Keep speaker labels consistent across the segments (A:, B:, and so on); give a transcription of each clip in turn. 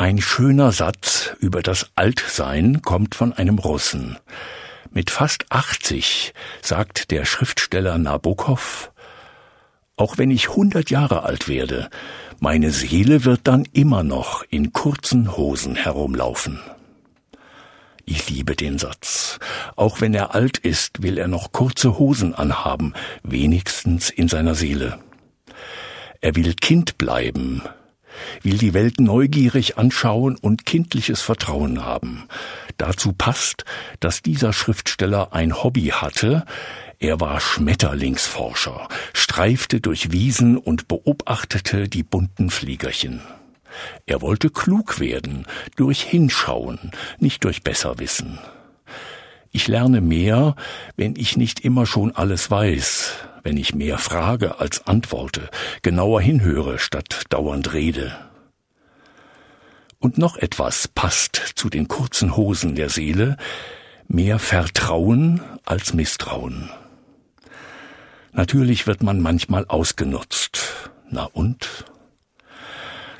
A: Ein schöner Satz über das Altsein kommt von einem Russen. Mit fast 80 sagt der Schriftsteller Nabokov, auch wenn ich 100 Jahre alt werde, meine Seele wird dann immer noch in kurzen Hosen herumlaufen. Ich liebe den Satz. Auch wenn er alt ist, will er noch kurze Hosen anhaben, wenigstens in seiner Seele. Er will Kind bleiben, will die Welt neugierig anschauen und kindliches Vertrauen haben. Dazu passt, dass dieser Schriftsteller ein Hobby hatte, er war Schmetterlingsforscher, streifte durch Wiesen und beobachtete die bunten Fliegerchen. Er wollte klug werden, durch Hinschauen, nicht durch Besserwissen. Ich lerne mehr, wenn ich nicht immer schon alles weiß, wenn ich mehr frage als antworte, genauer hinhöre statt dauernd rede. Und noch etwas passt zu den kurzen Hosen der Seele, mehr Vertrauen als Misstrauen. Natürlich wird man manchmal ausgenutzt. Na und?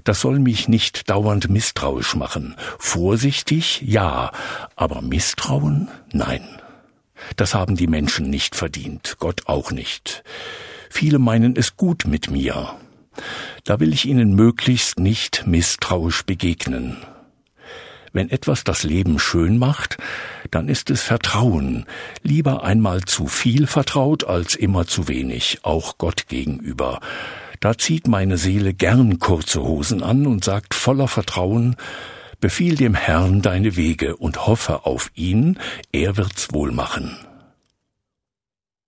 A: Das soll mich nicht dauernd misstrauisch machen. Vorsichtig, ja, aber Misstrauen, nein. Das haben die Menschen nicht verdient, Gott auch nicht. Viele meinen es gut mit mir. Da will ich ihnen möglichst nicht misstrauisch begegnen. Wenn etwas das Leben schön macht, dann ist es Vertrauen. Lieber einmal zu viel vertraut als immer zu wenig, auch Gott gegenüber. Da zieht meine Seele gern kurze Hosen an und sagt voller Vertrauen, Befiehl dem Herrn deine Wege und hoffe auf ihn, er wird's wohl machen.